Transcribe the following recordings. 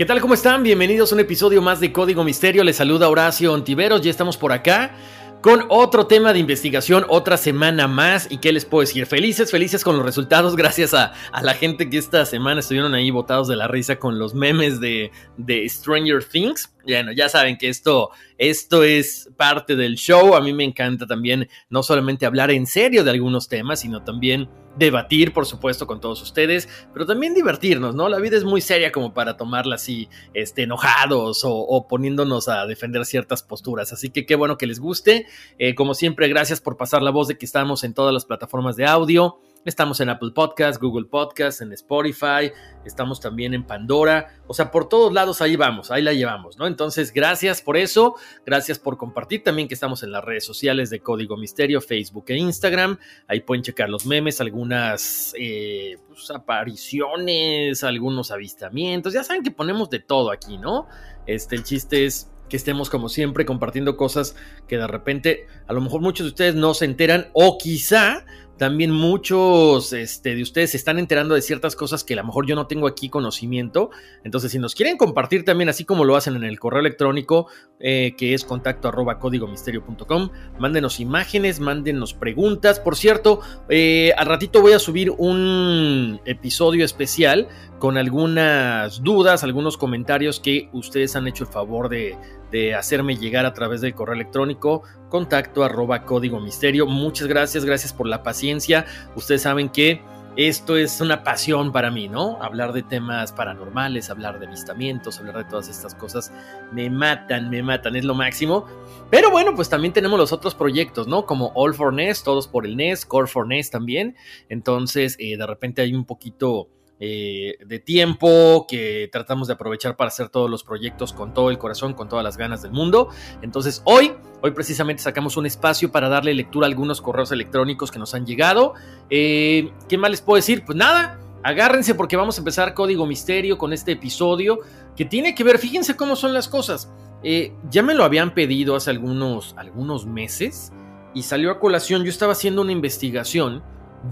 ¿Qué tal? ¿Cómo están? Bienvenidos a un episodio más de Código Misterio. Les saluda Horacio Ontiveros. Ya estamos por acá con otro tema de investigación, otra semana más. ¿Y qué les puedo decir? Felices, felices con los resultados. Gracias a, la gente que esta semana estuvieron ahí botados de la risa con los memes de, de Stranger Things. Bueno, ya saben que esto, esto es parte del show. A mí me encanta también no solamente hablar en serio de algunos temas, sino también debatir, por supuesto, con todos ustedes, pero también divertirnos, ¿no? La vida es muy seria como para tomarla así, este, enojados o, poniéndonos a defender ciertas posturas. Así que qué bueno que les guste. Eh, como siempre, gracias por pasar la voz de que estamos en todas las plataformas de audio. Estamos en Apple Podcast, Google Podcast, en Spotify, estamos también en Pandora, o sea, por todos lados ahí vamos, ahí la llevamos, ¿no? Entonces, gracias por eso, gracias por compartir también que estamos en las redes sociales de Código Misterio, Facebook e Instagram, ahí pueden checar los memes, algunas eh, pues, apariciones, algunos avistamientos, ya saben que ponemos de todo aquí, ¿no? Este, el chiste es que estemos como siempre compartiendo cosas que de repente a lo mejor muchos de ustedes no se enteran o quizá también muchos este, de ustedes se están enterando de ciertas cosas que a lo mejor yo no tengo aquí conocimiento. Entonces, si nos quieren compartir también, así como lo hacen en el correo electrónico, eh, que es contacto arroba códigomisterio.com, mándenos imágenes, mándenos preguntas. Por cierto, eh, al ratito voy a subir un episodio especial con algunas dudas, algunos comentarios que ustedes han hecho el favor de, de hacerme llegar a través del correo electrónico contacto arroba código misterio. Muchas gracias, gracias por la paciencia. Ustedes saben que esto es una pasión para mí, ¿no? Hablar de temas paranormales, hablar de avistamientos, hablar de todas estas cosas, me matan, me matan, es lo máximo. Pero bueno, pues también tenemos los otros proyectos, ¿no? Como All for NES, todos por el NES, Core for NES también. Entonces, eh, de repente hay un poquito eh, de tiempo que tratamos de aprovechar para hacer todos los proyectos con todo el corazón, con todas las ganas del mundo. Entonces hoy, hoy precisamente sacamos un espacio para darle lectura a algunos correos electrónicos que nos han llegado. Eh, ¿Qué más les puedo decir? Pues nada, agárrense porque vamos a empezar Código Misterio con este episodio que tiene que ver, fíjense cómo son las cosas. Eh, ya me lo habían pedido hace algunos, algunos meses y salió a colación. Yo estaba haciendo una investigación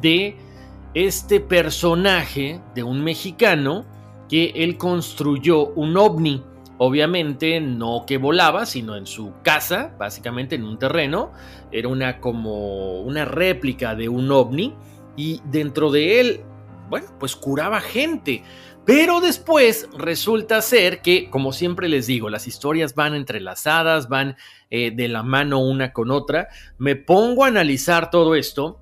de este personaje de un mexicano que él construyó un ovni. Obviamente no que volaba, sino en su casa, básicamente en un terreno. Era una como una réplica de un ovni y dentro de él, bueno, pues curaba gente. Pero después resulta ser que, como siempre les digo, las historias van entrelazadas, van eh, de la mano una con otra. Me pongo a analizar todo esto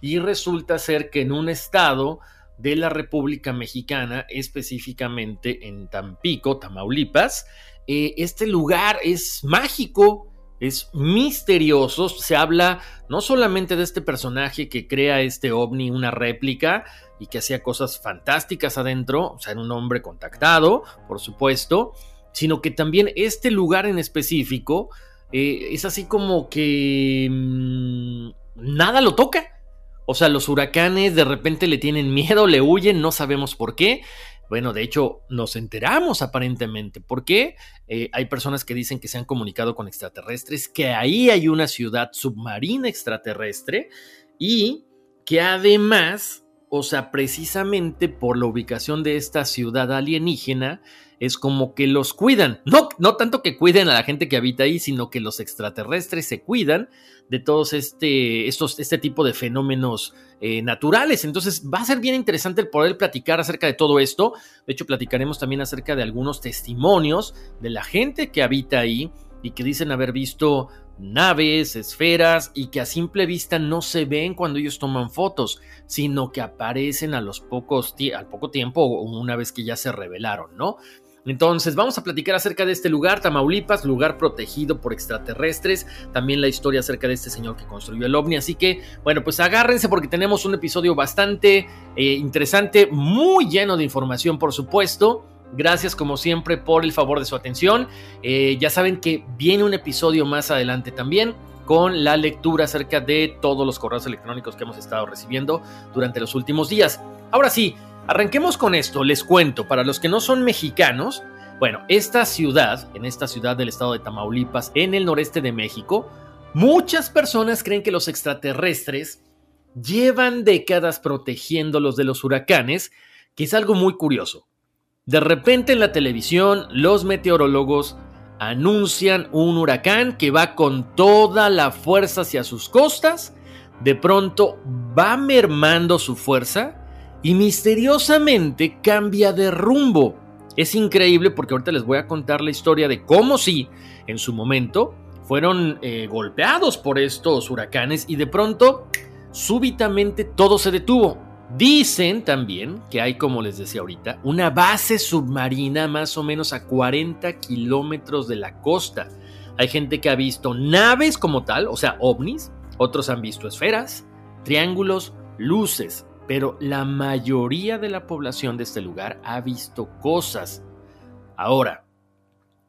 y resulta ser que en un estado de la República Mexicana, específicamente en Tampico, Tamaulipas, eh, este lugar es mágico, es misterioso, se habla no solamente de este personaje que crea este ovni, una réplica, y que hacía cosas fantásticas adentro, o sea, era un hombre contactado, por supuesto, sino que también este lugar en específico eh, es así como que mm, nada lo toca O sea, los huracanes de repente le tienen miedo, le huyen, no sabemos por qué. Bueno, de hecho, nos enteramos aparentemente. porque eh, hay personas que dicen que se han comunicado con extraterrestres, que ahí hay una ciudad submarina extraterrestre y que además, o sea, precisamente por la ubicación de esta ciudad alienígena, es como que los cuidan. No, no tanto que cuiden a la gente que habita ahí, sino que los extraterrestres se cuidan de todos este, estos, este tipo de fenómenos eh, naturales. Entonces va a ser bien interesante el poder platicar acerca de todo esto. De hecho, platicaremos también acerca de algunos testimonios de la gente que habita ahí y que dicen haber visto naves, esferas y que a simple vista no se ven cuando ellos toman fotos, sino que aparecen a los pocos al poco tiempo o una vez que ya se revelaron, ¿no? Entonces, vamos a platicar acerca de este lugar, Tamaulipas, lugar protegido por extraterrestres, también la historia acerca de este señor que construyó el ovni, así que, bueno, pues agárrense porque tenemos un episodio bastante eh, interesante, muy lleno de información, por supuesto. Gracias como siempre por el favor de su atención. Eh, ya saben que viene un episodio más adelante también con la lectura acerca de todos los correos electrónicos que hemos estado recibiendo durante los últimos días. Ahora sí, Arranquemos con esto, les cuento, para los que no son mexicanos, bueno, esta ciudad, en esta ciudad del estado de Tamaulipas, en el noreste de México, muchas personas creen que los extraterrestres llevan décadas protegiéndolos de los huracanes, que es algo muy curioso. De repente en la televisión, los meteorólogos anuncian un huracán que va con toda la fuerza hacia sus costas, de pronto va mermando su fuerza, y misteriosamente cambia de rumbo. Es increíble porque ahorita les voy a contar la historia de cómo sí, en su momento, fueron eh, golpeados por estos huracanes y de pronto, súbitamente todo se detuvo. Dicen también que hay, como les decía ahorita, una base submarina más o menos a 40 kilómetros de la costa. Hay gente que ha visto naves como tal, o sea, ovnis, otros han visto esferas, triángulos, luces, pero la mayoría de la población de este lugar ha visto cosas. Ahora,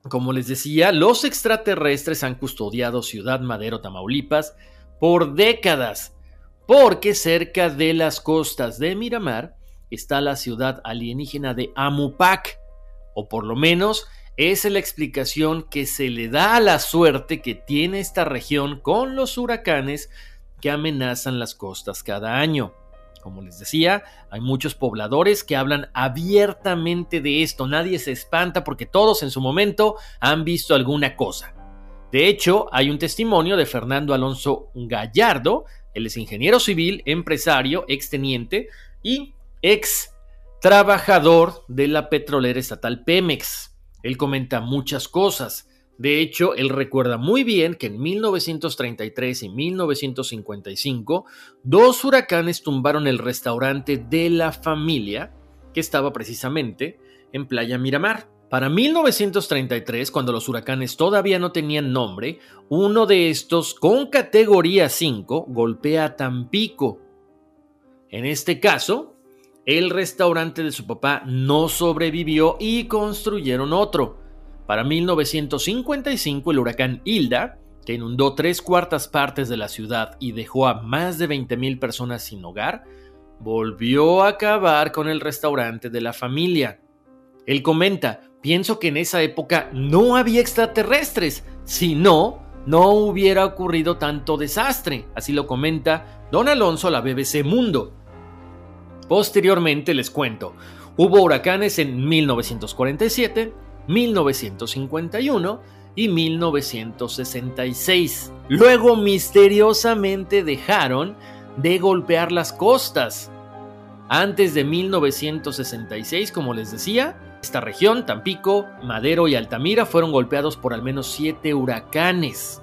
como les decía, los extraterrestres han custodiado Ciudad Madero, Tamaulipas, por décadas, porque cerca de las costas de Miramar está la ciudad alienígena de Amupac, o por lo menos es la explicación que se le da a la suerte que tiene esta región con los huracanes que amenazan las costas cada año. Como les decía, hay muchos pobladores que hablan abiertamente de esto. Nadie se espanta porque todos en su momento han visto alguna cosa. De hecho, hay un testimonio de Fernando Alonso Gallardo. Él es ingeniero civil, empresario, exteniente y ex trabajador de la petrolera estatal Pemex. Él comenta muchas cosas. De hecho, él recuerda muy bien que en 1933 y 1955 dos huracanes tumbaron el restaurante de la familia que estaba precisamente en Playa Miramar. Para 1933, cuando los huracanes todavía no tenían nombre, uno de estos con categoría 5 golpea a Tampico. En este caso, el restaurante de su papá no sobrevivió y construyeron otro. Para 1955 el huracán Hilda, que inundó tres cuartas partes de la ciudad y dejó a más de 20.000 personas sin hogar, volvió a acabar con el restaurante de la familia. Él comenta, pienso que en esa época no había extraterrestres, si no, no hubiera ocurrido tanto desastre, así lo comenta don Alonso a la BBC Mundo. Posteriormente les cuento, hubo huracanes en 1947, 1951 y 1966. Luego misteriosamente dejaron de golpear las costas. Antes de 1966, como les decía, esta región, Tampico, Madero y Altamira, fueron golpeados por al menos siete huracanes.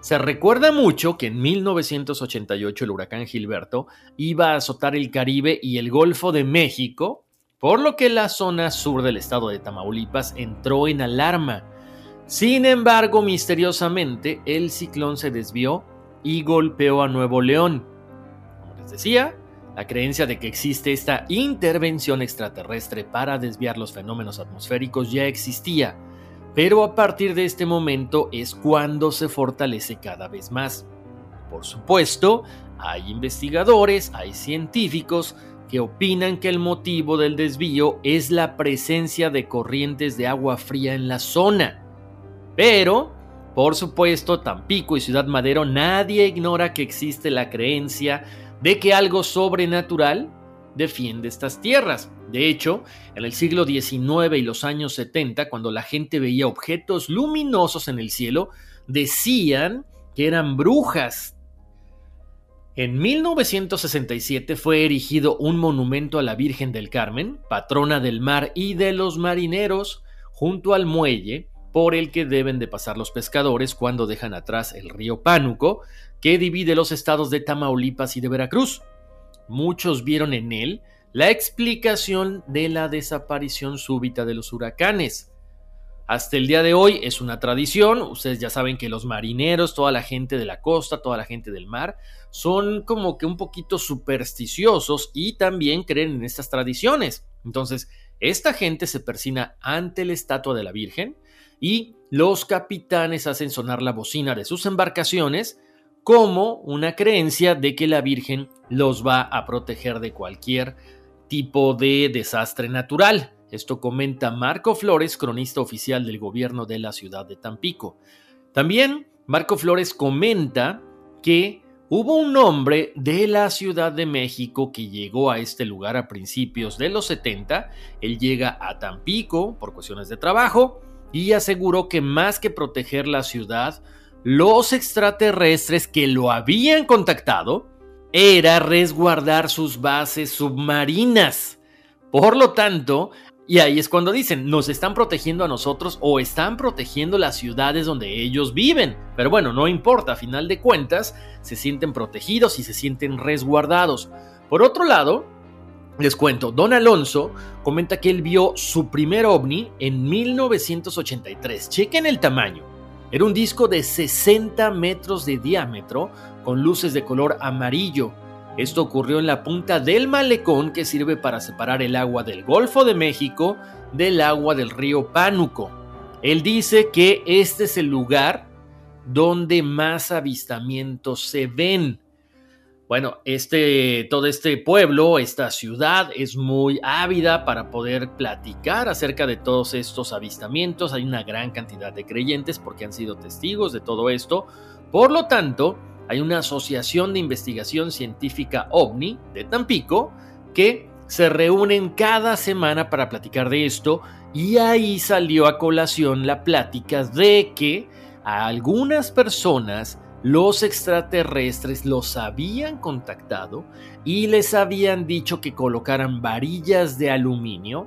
Se recuerda mucho que en 1988 el huracán Gilberto iba a azotar el Caribe y el Golfo de México por lo que la zona sur del estado de Tamaulipas entró en alarma. Sin embargo, misteriosamente, el ciclón se desvió y golpeó a Nuevo León. Como les decía, la creencia de que existe esta intervención extraterrestre para desviar los fenómenos atmosféricos ya existía, pero a partir de este momento es cuando se fortalece cada vez más. Por supuesto, hay investigadores, hay científicos que opinan que el motivo del desvío es la presencia de corrientes de agua fría en la zona. Pero, por supuesto, Tampico y Ciudad Madero nadie ignora que existe la creencia de que algo sobrenatural defiende estas tierras. De hecho, en el siglo XIX y los años 70, cuando la gente veía objetos luminosos en el cielo, decían que eran brujas. En 1967 fue erigido un monumento a la Virgen del Carmen, patrona del mar y de los marineros, junto al muelle por el que deben de pasar los pescadores cuando dejan atrás el río Pánuco, que divide los estados de Tamaulipas y de Veracruz. Muchos vieron en él la explicación de la desaparición súbita de los huracanes. Hasta el día de hoy es una tradición, ustedes ya saben que los marineros, toda la gente de la costa, toda la gente del mar, son como que un poquito supersticiosos y también creen en estas tradiciones. Entonces, esta gente se persina ante la estatua de la Virgen y los capitanes hacen sonar la bocina de sus embarcaciones como una creencia de que la Virgen los va a proteger de cualquier tipo de desastre natural. Esto comenta Marco Flores, cronista oficial del gobierno de la ciudad de Tampico. También Marco Flores comenta que hubo un hombre de la Ciudad de México que llegó a este lugar a principios de los 70. Él llega a Tampico por cuestiones de trabajo y aseguró que más que proteger la ciudad, los extraterrestres que lo habían contactado era resguardar sus bases submarinas. Por lo tanto, y ahí es cuando dicen, nos están protegiendo a nosotros o están protegiendo las ciudades donde ellos viven. Pero bueno, no importa, a final de cuentas, se sienten protegidos y se sienten resguardados. Por otro lado, les cuento, Don Alonso comenta que él vio su primer ovni en 1983. Chequen el tamaño. Era un disco de 60 metros de diámetro con luces de color amarillo. Esto ocurrió en la punta del malecón que sirve para separar el agua del Golfo de México del agua del río Pánuco. Él dice que este es el lugar donde más avistamientos se ven. Bueno, este, todo este pueblo, esta ciudad es muy ávida para poder platicar acerca de todos estos avistamientos. Hay una gran cantidad de creyentes porque han sido testigos de todo esto. Por lo tanto, hay una asociación de investigación científica OVNI de Tampico que se reúnen cada semana para platicar de esto y ahí salió a colación la plática de que a algunas personas los extraterrestres los habían contactado y les habían dicho que colocaran varillas de aluminio,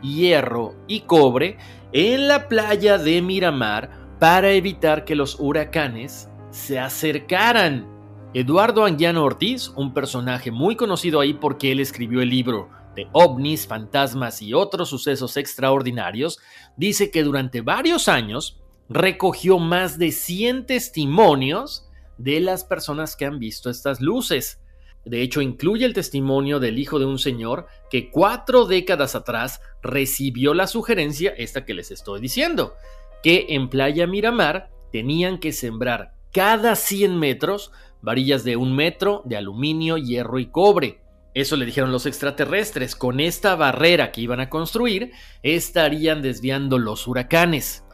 hierro y cobre en la playa de Miramar para evitar que los huracanes se acercaran. Eduardo Anguiano Ortiz, un personaje muy conocido ahí porque él escribió el libro de ovnis, fantasmas y otros sucesos extraordinarios, dice que durante varios años recogió más de 100 testimonios de las personas que han visto estas luces. De hecho, incluye el testimonio del hijo de un señor que cuatro décadas atrás recibió la sugerencia, esta que les estoy diciendo, que en Playa Miramar tenían que sembrar cada 100 metros varillas de un metro de aluminio, hierro y cobre. Eso le dijeron los extraterrestres. Con esta barrera que iban a construir, estarían desviando los huracanes.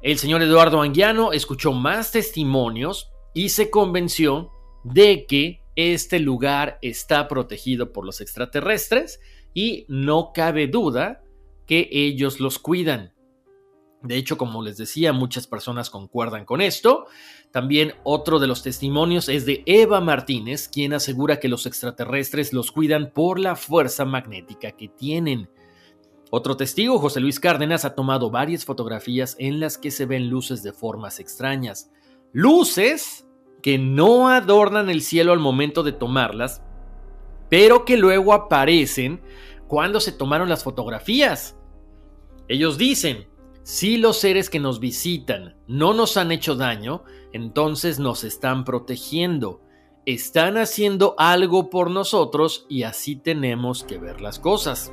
El señor Eduardo Anguiano escuchó más testimonios y se convenció de que este lugar está protegido por los extraterrestres y no cabe duda que ellos los cuidan. De hecho, como les decía, muchas personas concuerdan con esto. También otro de los testimonios es de Eva Martínez, quien asegura que los extraterrestres los cuidan por la fuerza magnética que tienen. Otro testigo, José Luis Cárdenas, ha tomado varias fotografías en las que se ven luces de formas extrañas. Luces que no adornan el cielo al momento de tomarlas, pero que luego aparecen cuando se tomaron las fotografías. Ellos dicen, si los seres que nos visitan no nos han hecho daño, entonces nos están protegiendo. Están haciendo algo por nosotros y así tenemos que ver las cosas.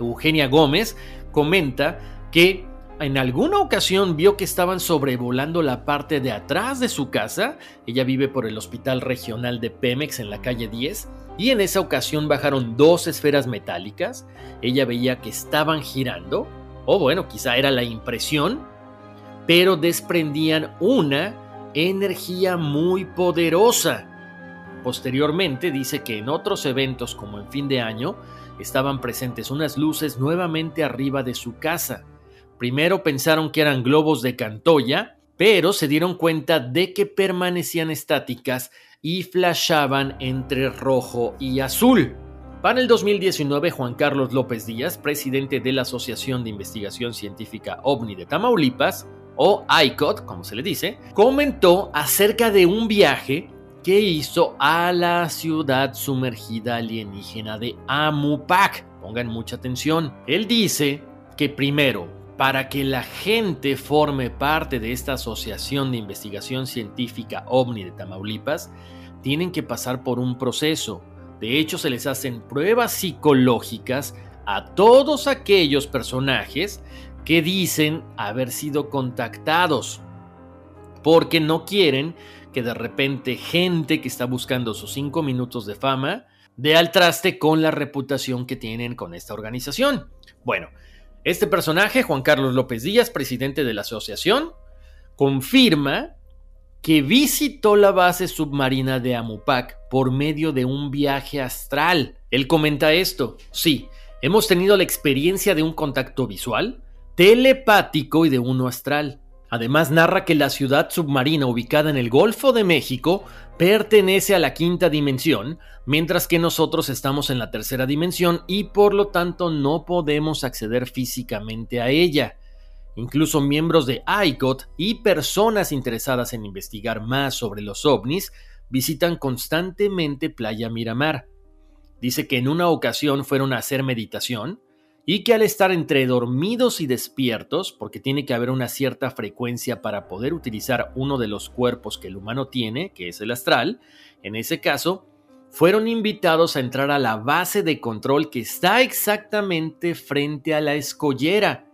Eugenia Gómez comenta que en alguna ocasión vio que estaban sobrevolando la parte de atrás de su casa. Ella vive por el Hospital Regional de Pemex en la calle 10 y en esa ocasión bajaron dos esferas metálicas. Ella veía que estaban girando, o bueno, quizá era la impresión, pero desprendían una energía muy poderosa. Posteriormente dice que en otros eventos como en fin de año estaban presentes unas luces nuevamente arriba de su casa. Primero pensaron que eran globos de Cantoya, pero se dieron cuenta de que permanecían estáticas y flashaban entre rojo y azul. Para el 2019, Juan Carlos López Díaz, presidente de la Asociación de Investigación Científica OVNI de Tamaulipas, o ICOT, como se le dice, comentó acerca de un viaje que hizo a la ciudad sumergida alienígena de Amupac. Pongan mucha atención. Él dice que primero, para que la gente forme parte de esta Asociación de Investigación Científica OVNI de Tamaulipas, tienen que pasar por un proceso. De hecho, se les hacen pruebas psicológicas a todos aquellos personajes que dicen haber sido contactados, porque no quieren que de repente gente que está buscando sus cinco minutos de fama dé al traste con la reputación que tienen con esta organización. Bueno, este personaje, Juan Carlos López Díaz, presidente de la asociación, confirma que visitó la base submarina de Amupac por medio de un viaje astral. Él comenta esto, sí, hemos tenido la experiencia de un contacto visual, telepático y de uno astral. Además narra que la ciudad submarina ubicada en el Golfo de México pertenece a la quinta dimensión, mientras que nosotros estamos en la tercera dimensión y por lo tanto no podemos acceder físicamente a ella. Incluso miembros de ICOT y personas interesadas en investigar más sobre los ovnis visitan constantemente Playa Miramar. Dice que en una ocasión fueron a hacer meditación y que al estar entre dormidos y despiertos, porque tiene que haber una cierta frecuencia para poder utilizar uno de los cuerpos que el humano tiene, que es el astral, en ese caso, fueron invitados a entrar a la base de control que está exactamente frente a la escollera.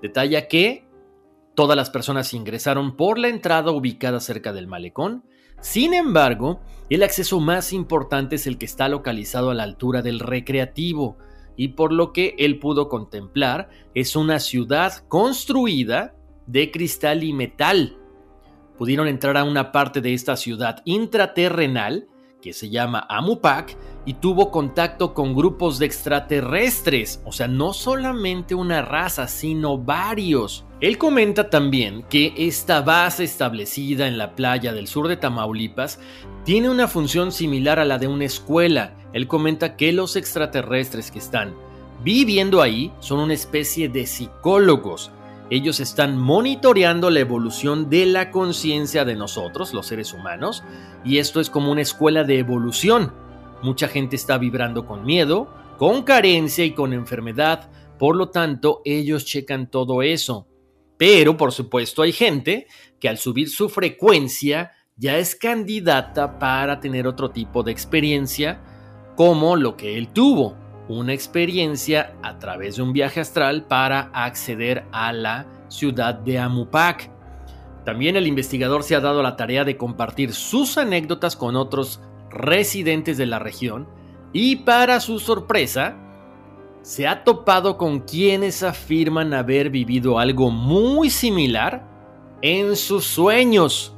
Detalla que todas las personas ingresaron por la entrada ubicada cerca del malecón, sin embargo, el acceso más importante es el que está localizado a la altura del recreativo, y por lo que él pudo contemplar es una ciudad construida de cristal y metal. Pudieron entrar a una parte de esta ciudad intraterrenal que se llama Amupac y tuvo contacto con grupos de extraterrestres, o sea, no solamente una raza, sino varios. Él comenta también que esta base establecida en la playa del sur de Tamaulipas tiene una función similar a la de una escuela. Él comenta que los extraterrestres que están viviendo ahí son una especie de psicólogos. Ellos están monitoreando la evolución de la conciencia de nosotros, los seres humanos, y esto es como una escuela de evolución. Mucha gente está vibrando con miedo, con carencia y con enfermedad, por lo tanto ellos checan todo eso. Pero, por supuesto, hay gente que al subir su frecuencia ya es candidata para tener otro tipo de experiencia, como lo que él tuvo, una experiencia a través de un viaje astral para acceder a la ciudad de Amupac. También el investigador se ha dado la tarea de compartir sus anécdotas con otros residentes de la región y para su sorpresa, se ha topado con quienes afirman haber vivido algo muy similar en sus sueños.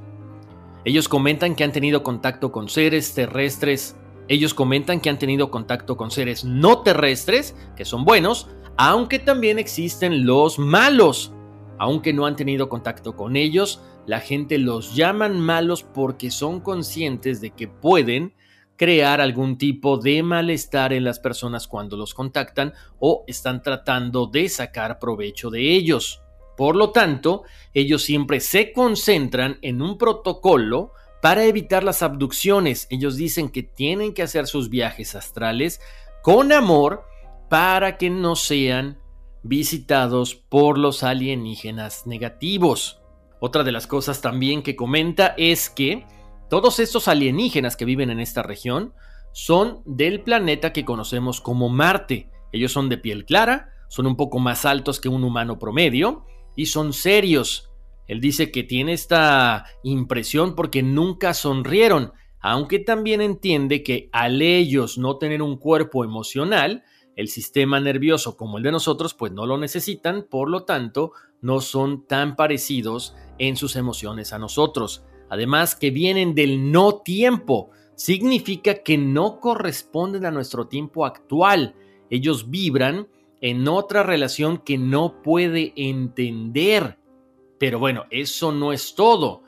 Ellos comentan que han tenido contacto con seres terrestres. Ellos comentan que han tenido contacto con seres no terrestres, que son buenos, aunque también existen los malos. Aunque no han tenido contacto con ellos, la gente los llaman malos porque son conscientes de que pueden crear algún tipo de malestar en las personas cuando los contactan o están tratando de sacar provecho de ellos. Por lo tanto, ellos siempre se concentran en un protocolo para evitar las abducciones. Ellos dicen que tienen que hacer sus viajes astrales con amor para que no sean visitados por los alienígenas negativos. Otra de las cosas también que comenta es que todos estos alienígenas que viven en esta región son del planeta que conocemos como Marte. Ellos son de piel clara, son un poco más altos que un humano promedio, y son serios. Él dice que tiene esta impresión porque nunca sonrieron, aunque también entiende que al ellos no tener un cuerpo emocional, el sistema nervioso como el de nosotros pues no lo necesitan, por lo tanto no son tan parecidos en sus emociones a nosotros. Además que vienen del no tiempo, significa que no corresponden a nuestro tiempo actual. Ellos vibran en otra relación que no puede entender. Pero bueno, eso no es todo.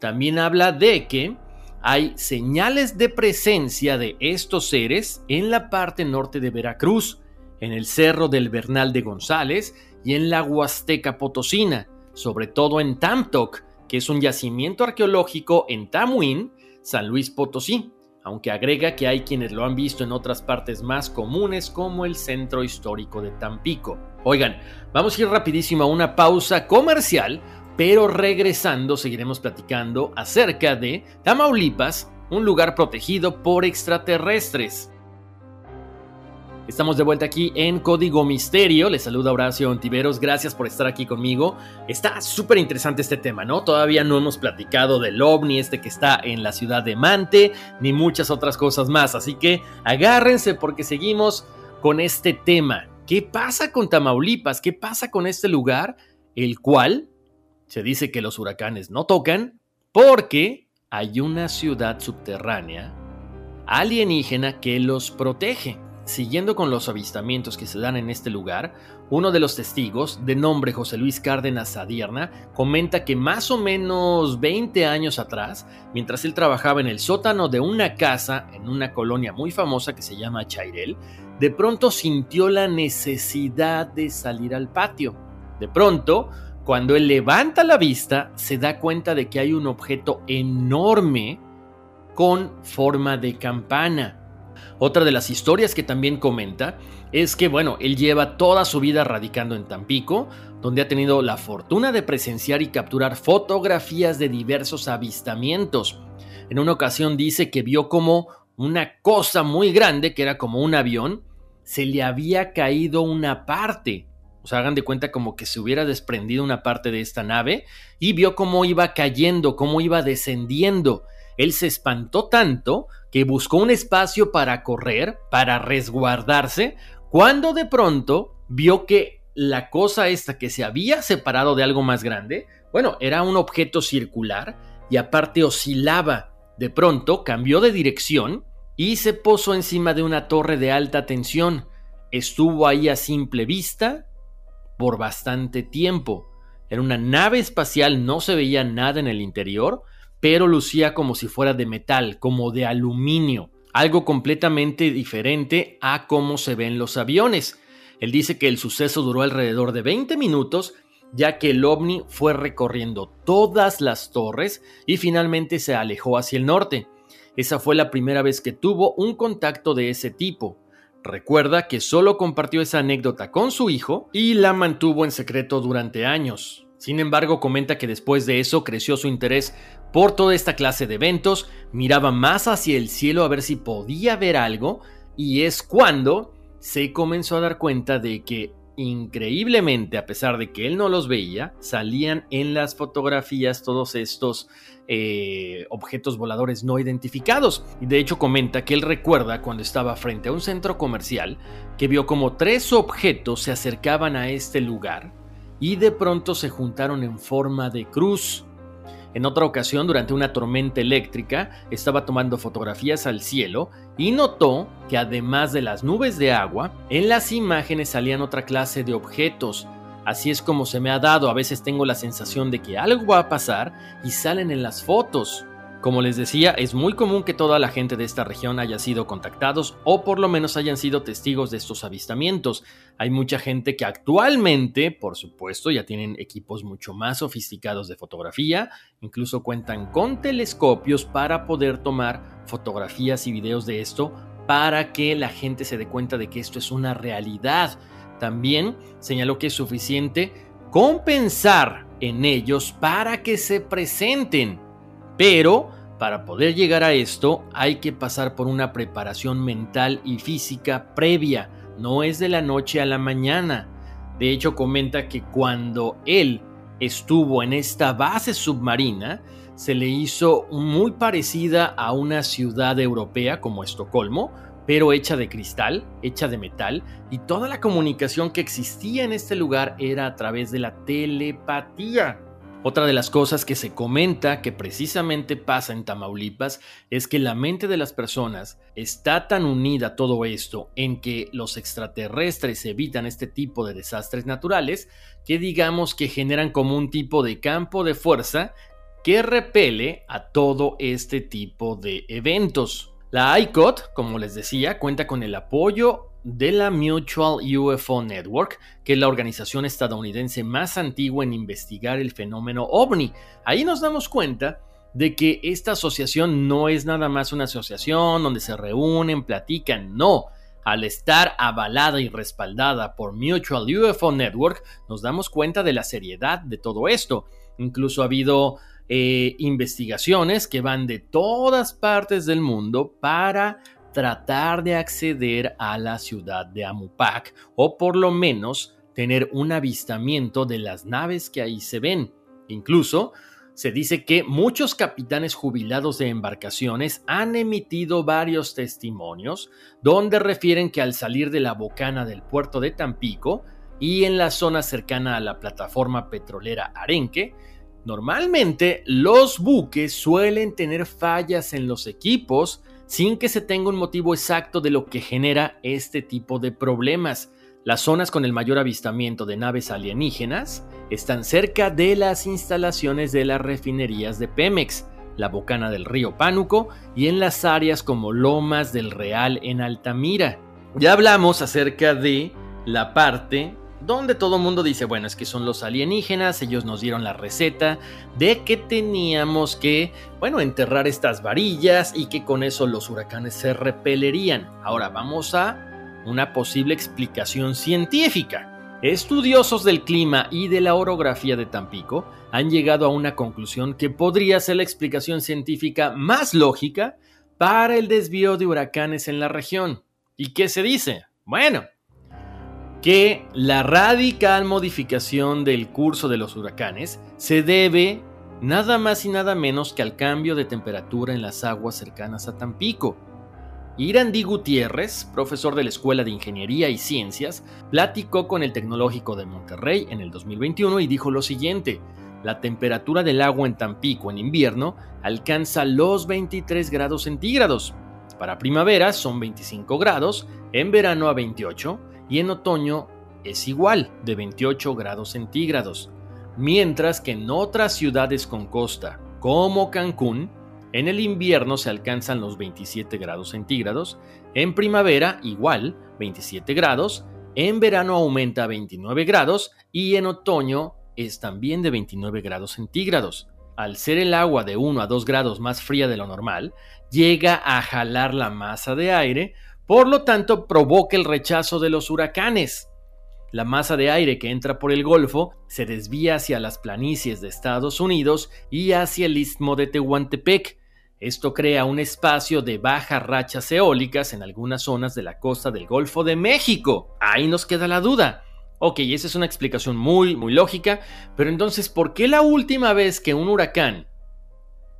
También habla de que hay señales de presencia de estos seres en la parte norte de Veracruz, en el Cerro del Bernal de González y en la Huasteca Potosina, sobre todo en Tamtoc, que es un yacimiento arqueológico en Tamuín, San Luis Potosí, aunque agrega que hay quienes lo han visto en otras partes más comunes como el centro histórico de Tampico. Oigan, vamos a ir rapidísimo a una pausa comercial, pero regresando seguiremos platicando acerca de Tamaulipas, un lugar protegido por extraterrestres. Estamos de vuelta aquí en Código Misterio. Les saluda Horacio Ontiveros. Gracias por estar aquí conmigo. Está súper interesante este tema, ¿no? Todavía no hemos platicado del ovni este que está en la ciudad de Mante, ni muchas otras cosas más. Así que agárrense porque seguimos con este tema. ¿Qué pasa con Tamaulipas? ¿Qué pasa con este lugar? El cual se dice que los huracanes no tocan porque hay una ciudad subterránea alienígena que los protege. Siguiendo con los avistamientos que se dan en este lugar, uno de los testigos, de nombre José Luis Cárdenas Sadierna, comenta que más o menos 20 años atrás, mientras él trabajaba en el sótano de una casa en una colonia muy famosa que se llama Chairel, de pronto sintió la necesidad de salir al patio. De pronto, cuando él levanta la vista, se da cuenta de que hay un objeto enorme con forma de campana otra de las historias que también comenta es que, bueno, él lleva toda su vida radicando en Tampico, donde ha tenido la fortuna de presenciar y capturar fotografías de diversos avistamientos. En una ocasión dice que vio como una cosa muy grande, que era como un avión, se le había caído una parte. Hagan de cuenta como que se hubiera desprendido una parte de esta nave y vio cómo iba cayendo, cómo iba descendiendo. Él se espantó tanto que buscó un espacio para correr, para resguardarse, cuando de pronto vio que la cosa esta que se había separado de algo más grande, bueno, era un objeto circular y aparte oscilaba. De pronto cambió de dirección y se posó encima de una torre de alta tensión. Estuvo ahí a simple vista por bastante tiempo. Era una nave espacial, no se veía nada en el interior, pero lucía como si fuera de metal, como de aluminio, algo completamente diferente a cómo se ven los aviones. Él dice que el suceso duró alrededor de 20 minutos, ya que el ovni fue recorriendo todas las torres y finalmente se alejó hacia el norte. Esa fue la primera vez que tuvo un contacto de ese tipo. Recuerda que solo compartió esa anécdota con su hijo y la mantuvo en secreto durante años. Sin embargo, comenta que después de eso creció su interés por toda esta clase de eventos, miraba más hacia el cielo a ver si podía ver algo, y es cuando se comenzó a dar cuenta de que increíblemente, a pesar de que él no los veía, salían en las fotografías todos estos eh, objetos voladores no identificados. Y de hecho comenta que él recuerda cuando estaba frente a un centro comercial que vio como tres objetos se acercaban a este lugar y de pronto se juntaron en forma de cruz. En otra ocasión, durante una tormenta eléctrica, estaba tomando fotografías al cielo y notó que además de las nubes de agua, en las imágenes salían otra clase de objetos. Así es como se me ha dado, a veces tengo la sensación de que algo va a pasar y salen en las fotos. Como les decía, es muy común que toda la gente de esta región haya sido contactados o por lo menos hayan sido testigos de estos avistamientos. Hay mucha gente que actualmente, por supuesto, ya tienen equipos mucho más sofisticados de fotografía, incluso cuentan con telescopios para poder tomar fotografías y videos de esto para que la gente se dé cuenta de que esto es una realidad. También señaló que es suficiente compensar en ellos para que se presenten pero para poder llegar a esto hay que pasar por una preparación mental y física previa, no es de la noche a la mañana. De hecho, comenta que cuando él estuvo en esta base submarina se le hizo muy parecida a una ciudad europea como Estocolmo, pero hecha de cristal, hecha de metal, y toda la comunicación que existía en este lugar era a través de la telepatía. Otra de las cosas que se comenta que precisamente pasa en Tamaulipas es que la mente de las personas está tan unida a todo esto en que los extraterrestres evitan este tipo de desastres naturales que digamos que generan como un tipo de campo de fuerza que repele a todo este tipo de eventos. La ICOT, como les decía, cuenta con el apoyo de la Mutual UFO Network, que es la organización estadounidense más antigua en investigar el fenómeno ovni. Ahí nos damos cuenta de que esta asociación no es nada más una asociación donde se reúnen, platican, no. Al estar avalada y respaldada por Mutual UFO Network, nos damos cuenta de la seriedad de todo esto. Incluso ha habido eh, investigaciones que van de todas partes del mundo para tratar de acceder a la ciudad de Amupac o por lo menos tener un avistamiento de las naves que ahí se ven. Incluso se dice que muchos capitanes jubilados de embarcaciones han emitido varios testimonios donde refieren que al salir de la bocana del puerto de Tampico y en la zona cercana a la plataforma petrolera Arenque, normalmente los buques suelen tener fallas en los equipos sin que se tenga un motivo exacto de lo que genera este tipo de problemas. Las zonas con el mayor avistamiento de naves alienígenas están cerca de las instalaciones de las refinerías de Pemex, la bocana del río Pánuco y en las áreas como Lomas del Real en Altamira. Ya hablamos acerca de la parte donde todo el mundo dice, bueno, es que son los alienígenas, ellos nos dieron la receta de que teníamos que, bueno, enterrar estas varillas y que con eso los huracanes se repelerían. Ahora vamos a una posible explicación científica. Estudiosos del clima y de la orografía de Tampico han llegado a una conclusión que podría ser la explicación científica más lógica para el desvío de huracanes en la región. ¿Y qué se dice? Bueno, que la radical modificación del curso de los huracanes se debe nada más y nada menos que al cambio de temperatura en las aguas cercanas a Tampico. Irandí Gutiérrez, profesor de la Escuela de Ingeniería y Ciencias, platicó con el Tecnológico de Monterrey en el 2021 y dijo lo siguiente, la temperatura del agua en Tampico en invierno alcanza los 23 grados centígrados. Para primavera son 25 grados, en verano a 28 y en otoño es igual, de 28 grados centígrados, mientras que en otras ciudades con costa, como Cancún, en el invierno se alcanzan los 27 grados centígrados, en primavera igual, 27 grados, en verano aumenta a 29 grados y en otoño es también de 29 grados centígrados. Al ser el agua de 1 a 2 grados más fría de lo normal, llega a jalar la masa de aire, por lo tanto, provoca el rechazo de los huracanes. La masa de aire que entra por el Golfo se desvía hacia las planicies de Estados Unidos y hacia el istmo de Tehuantepec. Esto crea un espacio de bajas rachas eólicas en algunas zonas de la costa del Golfo de México. Ahí nos queda la duda. Ok, esa es una explicación muy, muy lógica, pero entonces, ¿por qué la última vez que un huracán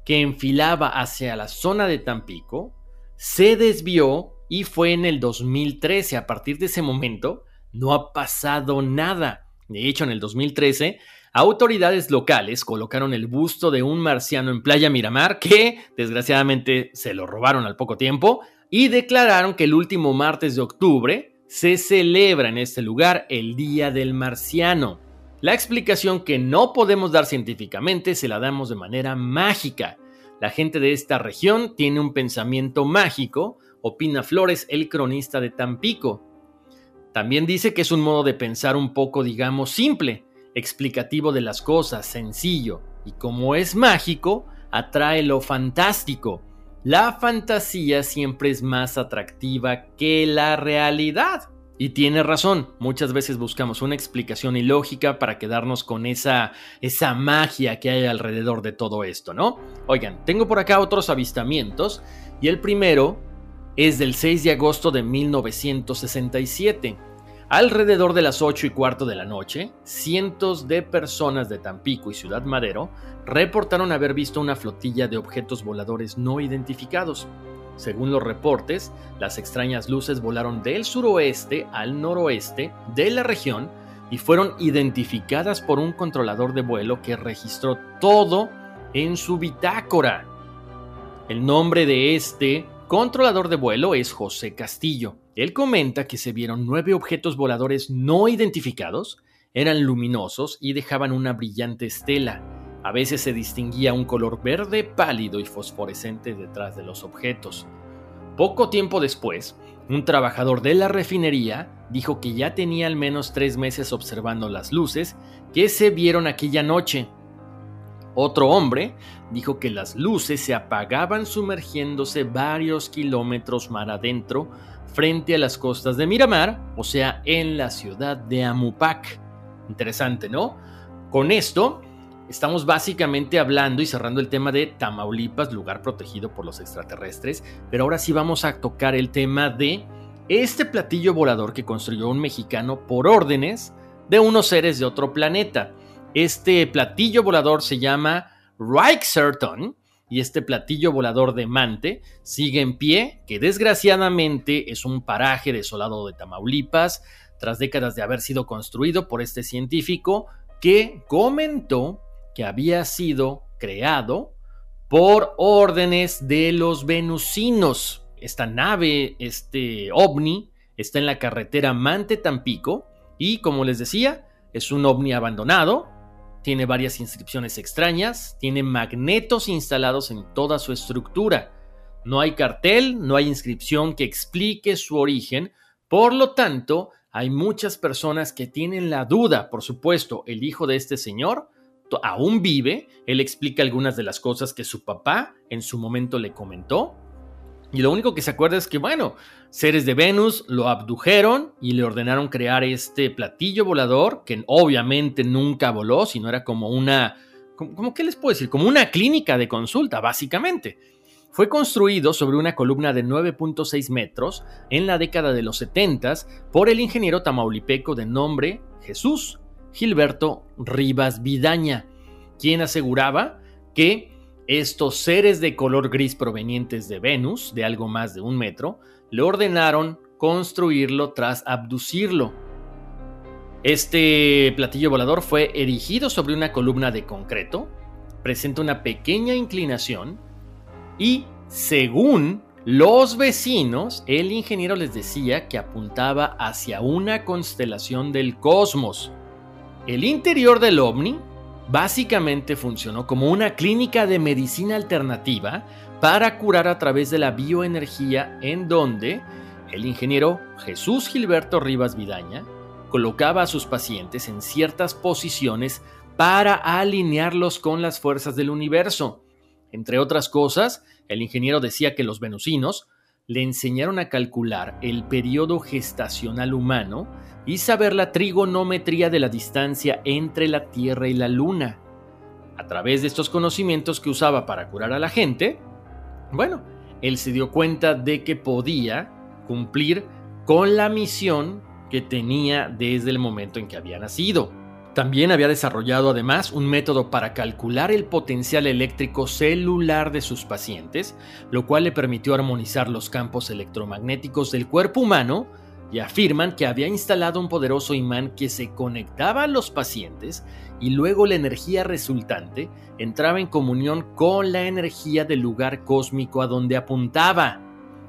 que enfilaba hacia la zona de Tampico se desvió y fue en el 2013. A partir de ese momento no ha pasado nada. De hecho, en el 2013, autoridades locales colocaron el busto de un marciano en Playa Miramar, que desgraciadamente se lo robaron al poco tiempo, y declararon que el último martes de octubre se celebra en este lugar el Día del Marciano. La explicación que no podemos dar científicamente se la damos de manera mágica. La gente de esta región tiene un pensamiento mágico, opina Flores, el cronista de Tampico. También dice que es un modo de pensar un poco, digamos, simple, explicativo de las cosas, sencillo, y como es mágico, atrae lo fantástico. La fantasía siempre es más atractiva que la realidad. Y tiene razón, muchas veces buscamos una explicación ilógica para quedarnos con esa, esa magia que hay alrededor de todo esto, ¿no? Oigan, tengo por acá otros avistamientos y el primero es del 6 de agosto de 1967. Alrededor de las 8 y cuarto de la noche, cientos de personas de Tampico y Ciudad Madero reportaron haber visto una flotilla de objetos voladores no identificados. Según los reportes, las extrañas luces volaron del suroeste al noroeste de la región y fueron identificadas por un controlador de vuelo que registró todo en su bitácora. El nombre de este controlador de vuelo es José Castillo. Él comenta que se vieron nueve objetos voladores no identificados, eran luminosos y dejaban una brillante estela. A veces se distinguía un color verde pálido y fosforescente detrás de los objetos. Poco tiempo después, un trabajador de la refinería dijo que ya tenía al menos tres meses observando las luces que se vieron aquella noche otro hombre dijo que las luces se apagaban sumergiéndose varios kilómetros mar adentro frente a las costas de Miramar, o sea, en la ciudad de Amupac. Interesante, ¿no? Con esto estamos básicamente hablando y cerrando el tema de Tamaulipas, lugar protegido por los extraterrestres, pero ahora sí vamos a tocar el tema de este platillo volador que construyó un mexicano por órdenes de unos seres de otro planeta. Este platillo volador se llama Reichserton y este platillo volador de Mante sigue en pie, que desgraciadamente es un paraje desolado de Tamaulipas, tras décadas de haber sido construido por este científico que comentó que había sido creado por órdenes de los venusinos. Esta nave, este ovni, está en la carretera Mante-Tampico y, como les decía, es un ovni abandonado, tiene varias inscripciones extrañas, tiene magnetos instalados en toda su estructura. No hay cartel, no hay inscripción que explique su origen, por lo tanto, hay muchas personas que tienen la duda, por supuesto, el hijo de este señor aún vive, él explica algunas de las cosas que su papá en su momento le comentó, y lo único que se acuerda es que, bueno, seres de Venus lo abdujeron y le ordenaron crear este platillo volador, que obviamente nunca voló, sino era como una, ¿cómo qué les puedo decir? Como una clínica de consulta, básicamente. Fue construido sobre una columna de 9.6 metros en la década de los 70 por el ingeniero tamaulipeco de nombre Jesús Gilberto Rivas Vidaña, quien aseguraba que estos seres de color gris provenientes de Venus, de algo más de un metro, le ordenaron construirlo tras abducirlo. Este platillo volador fue erigido sobre una columna de concreto, presenta una pequeña inclinación y, según los vecinos, el ingeniero les decía que apuntaba hacia una constelación del cosmos. El interior del ovni básicamente funcionó como una clínica de medicina alternativa para curar a través de la bioenergía en donde el ingeniero Jesús Gilberto Rivas Vidaña colocaba a sus pacientes en ciertas posiciones para alinearlos con las fuerzas del universo. Entre otras cosas, el ingeniero decía que los venusinos le enseñaron a calcular el periodo gestacional humano y saber la trigonometría de la distancia entre la Tierra y la Luna. A través de estos conocimientos que usaba para curar a la gente, bueno, él se dio cuenta de que podía cumplir con la misión que tenía desde el momento en que había nacido. También había desarrollado además un método para calcular el potencial eléctrico celular de sus pacientes, lo cual le permitió armonizar los campos electromagnéticos del cuerpo humano y afirman que había instalado un poderoso imán que se conectaba a los pacientes y luego la energía resultante entraba en comunión con la energía del lugar cósmico a donde apuntaba.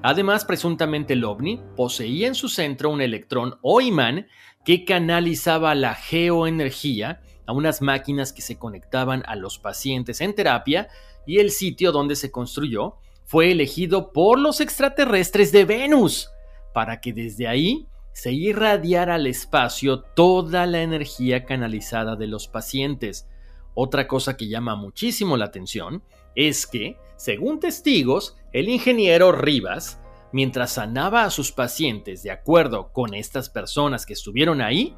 Además, presuntamente el ovni poseía en su centro un electrón o imán que canalizaba la geoenergía a unas máquinas que se conectaban a los pacientes en terapia y el sitio donde se construyó fue elegido por los extraterrestres de Venus para que desde ahí se irradiara al espacio toda la energía canalizada de los pacientes. Otra cosa que llama muchísimo la atención es que, según testigos, el ingeniero Rivas mientras sanaba a sus pacientes de acuerdo con estas personas que estuvieron ahí,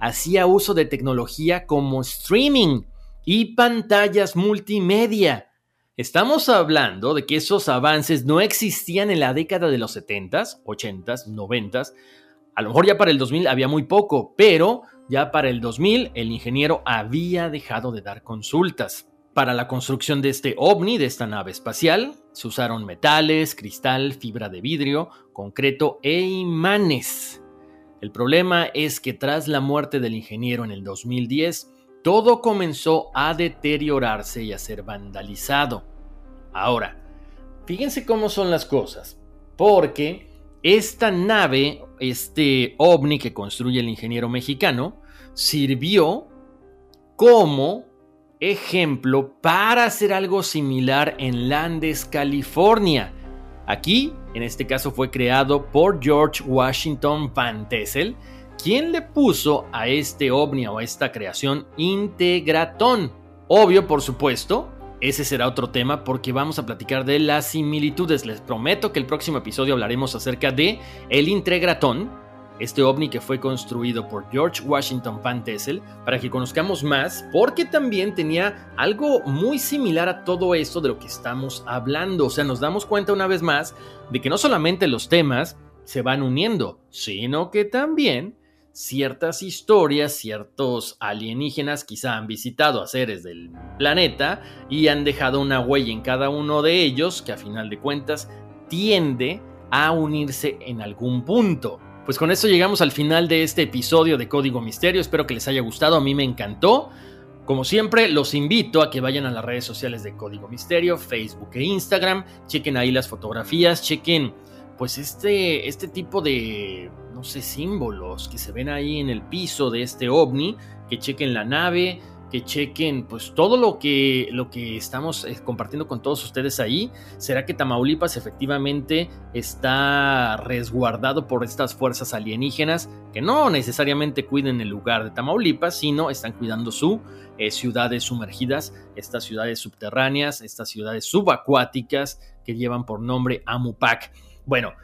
hacía uso de tecnología como streaming y pantallas multimedia. Estamos hablando de que esos avances no existían en la década de los 70s, 80s, 90s, A lo mejor ya para el 2000 había muy poco, pero ya para el 2000 el ingeniero había dejado de dar consultas. Para la construcción de este ovni, de esta nave espacial, se usaron metales, cristal, fibra de vidrio, concreto e imanes. El problema es que tras la muerte del ingeniero en el 2010, todo comenzó a deteriorarse y a ser vandalizado. Ahora, fíjense cómo son las cosas, porque esta nave, este ovni que construye el ingeniero mexicano, sirvió como ejemplo para hacer algo similar en Landes, California. Aquí, en este caso, fue creado por George Washington Van Tessel, quien le puso a este ovni o a esta creación Integratón. Obvio, por supuesto, ese será otro tema porque vamos a platicar de las similitudes. Les prometo que el próximo episodio hablaremos acerca de el Integratón, este ovni que fue construido por George Washington Van Tessel, para que conozcamos más, porque también tenía algo muy similar a todo esto de lo que estamos hablando. O sea, nos damos cuenta una vez más de que no solamente los temas se van uniendo, sino que también ciertas historias, ciertos alienígenas quizá han visitado a seres del planeta y han dejado una huella en cada uno de ellos que a final de cuentas tiende a unirse en algún punto. Pues con esto llegamos al final de este episodio de Código Misterio, espero que les haya gustado, a mí me encantó. Como siempre, los invito a que vayan a las redes sociales de Código Misterio, Facebook e Instagram, chequen ahí las fotografías, chequen pues este, este tipo de, no sé, símbolos que se ven ahí en el piso de este ovni, que chequen la nave, que chequen pues todo lo que, lo que estamos eh, compartiendo con todos ustedes ahí. ¿Será que Tamaulipas efectivamente está resguardado por estas fuerzas alienígenas que no necesariamente cuiden el lugar de Tamaulipas, sino están cuidando su eh, ciudades sumergidas, estas ciudades subterráneas, estas ciudades subacuáticas que llevan por nombre Amupac? Bueno,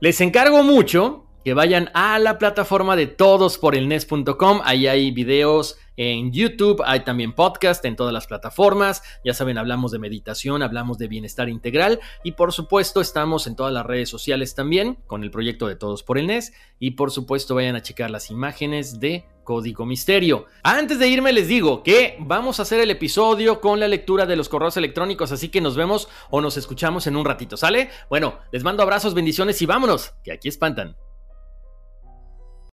les encargo mucho que vayan a la plataforma de todosporelnes.com. Ahí hay videos en YouTube, hay también podcast en todas las plataformas. Ya saben, hablamos de meditación, hablamos de bienestar integral y por supuesto estamos en todas las redes sociales también con el proyecto de Todos por el NES y por supuesto vayan a checar las imágenes de Código Misterio. Antes de irme les digo que vamos a hacer el episodio con la lectura de los correos electrónicos, así que nos vemos o nos escuchamos en un ratito, ¿sale? Bueno, les mando abrazos, bendiciones y vámonos, que aquí espantan.